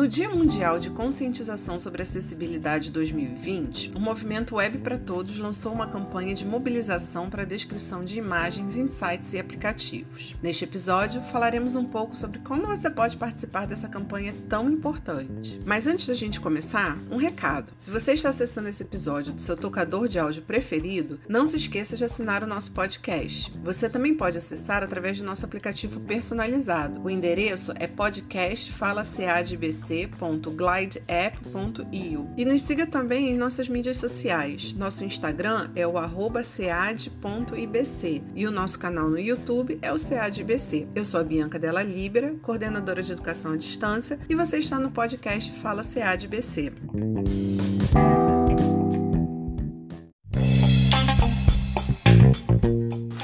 No Dia Mundial de Conscientização sobre Acessibilidade 2020, o Movimento Web para Todos lançou uma campanha de mobilização para a descrição de imagens sites e aplicativos. Neste episódio, falaremos um pouco sobre como você pode participar dessa campanha tão importante. Mas antes da gente começar, um recado. Se você está acessando esse episódio do seu tocador de áudio preferido, não se esqueça de assinar o nosso podcast. Você também pode acessar através do nosso aplicativo personalizado. O endereço é podcastfalacaadbc www.glideapp.io. E nos siga também em nossas mídias sociais. Nosso Instagram é o sead.ibc e o nosso canal no YouTube é o SEADBC. Eu sou a Bianca Della Libera, coordenadora de educação à distância, e você está no podcast Fala SEADBC.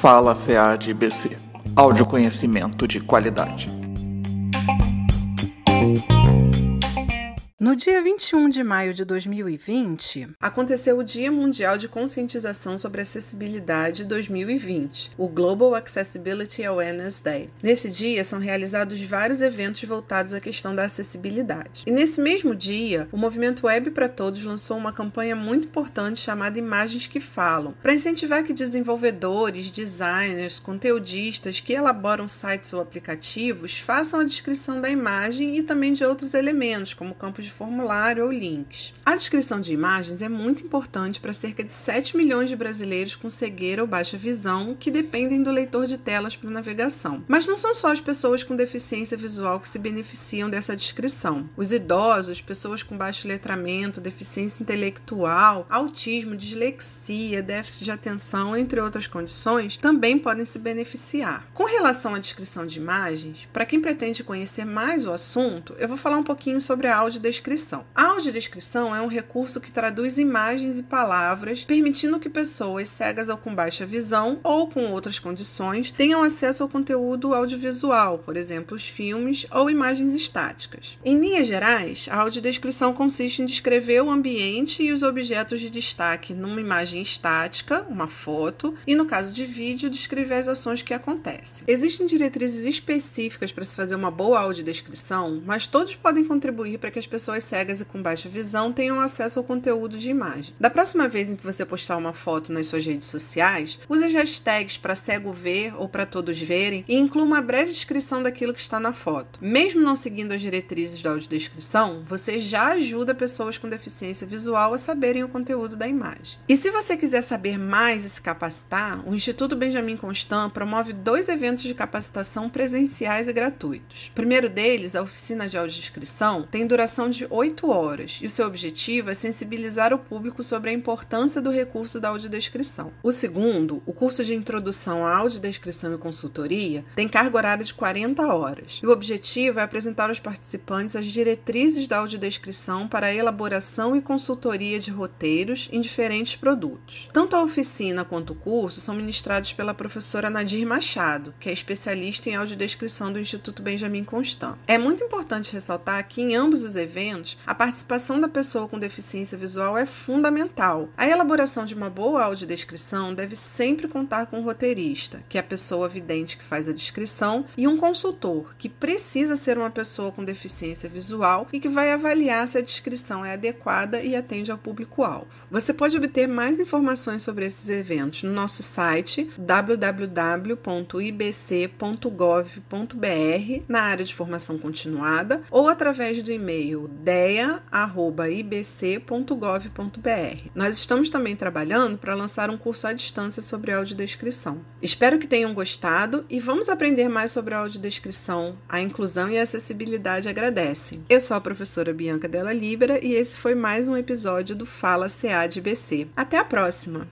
Fala SEADBC. Áudio conhecimento de qualidade. No dia 21 de maio de 2020, aconteceu o Dia Mundial de Conscientização sobre Acessibilidade 2020, o Global Accessibility Awareness Day. Nesse dia são realizados vários eventos voltados à questão da acessibilidade. E nesse mesmo dia, o Movimento Web para Todos lançou uma campanha muito importante chamada Imagens que Falam, para incentivar que desenvolvedores, designers, conteudistas que elaboram sites ou aplicativos façam a descrição da imagem e também de outros elementos, como campos de formulário ou links. A descrição de imagens é muito importante para cerca de 7 milhões de brasileiros com cegueira ou baixa visão que dependem do leitor de telas para navegação. Mas não são só as pessoas com deficiência visual que se beneficiam dessa descrição. Os idosos, pessoas com baixo letramento, deficiência intelectual, autismo, dislexia, déficit de atenção, entre outras condições, também podem se beneficiar. Com relação à descrição de imagens, para quem pretende conhecer mais o assunto, eu vou falar um pouquinho sobre a audiodescrição audiodescrição. A audiodescrição é um recurso que traduz imagens e palavras, permitindo que pessoas cegas ou com baixa visão ou com outras condições tenham acesso ao conteúdo audiovisual, por exemplo, os filmes ou imagens estáticas. Em linhas gerais, a audiodescrição consiste em descrever o ambiente e os objetos de destaque numa imagem estática, uma foto, e no caso de vídeo, descrever as ações que acontecem. Existem diretrizes específicas para se fazer uma boa audiodescrição, mas todos podem contribuir para que as pessoas pessoas cegas e com baixa visão tenham acesso ao conteúdo de imagem. Da próxima vez em que você postar uma foto nas suas redes sociais, use as hashtags para cego ver ou para todos verem e inclua uma breve descrição daquilo que está na foto. Mesmo não seguindo as diretrizes da audiodescrição, você já ajuda pessoas com deficiência visual a saberem o conteúdo da imagem. E se você quiser saber mais e se capacitar, o Instituto Benjamin Constant promove dois eventos de capacitação presenciais e gratuitos. O primeiro deles, a oficina de audiodescrição, tem duração de 8 horas e o seu objetivo é sensibilizar o público sobre a importância do recurso da audiodescrição. O segundo, o curso de introdução à audiodescrição e consultoria, tem carga horária de 40 horas. E o objetivo é apresentar aos participantes as diretrizes da audiodescrição para a elaboração e consultoria de roteiros em diferentes produtos. Tanto a oficina quanto o curso são ministrados pela professora Nadir Machado, que é especialista em audiodescrição do Instituto Benjamin Constant. É muito importante ressaltar que em ambos os eventos a participação da pessoa com deficiência visual é fundamental. A elaboração de uma boa audiodescrição deve sempre contar com um roteirista, que é a pessoa vidente que faz a descrição, e um consultor, que precisa ser uma pessoa com deficiência visual e que vai avaliar se a descrição é adequada e atende ao público-alvo. Você pode obter mais informações sobre esses eventos no nosso site www.ibc.gov.br na área de formação continuada ou através do e-mail dea.ibc.gov.br. Nós estamos também trabalhando para lançar um curso à distância sobre audiodescrição. Espero que tenham gostado e vamos aprender mais sobre a audiodescrição. A inclusão e a acessibilidade agradecem. Eu sou a professora Bianca Della Libera e esse foi mais um episódio do Fala CA de IBC. Até a próxima!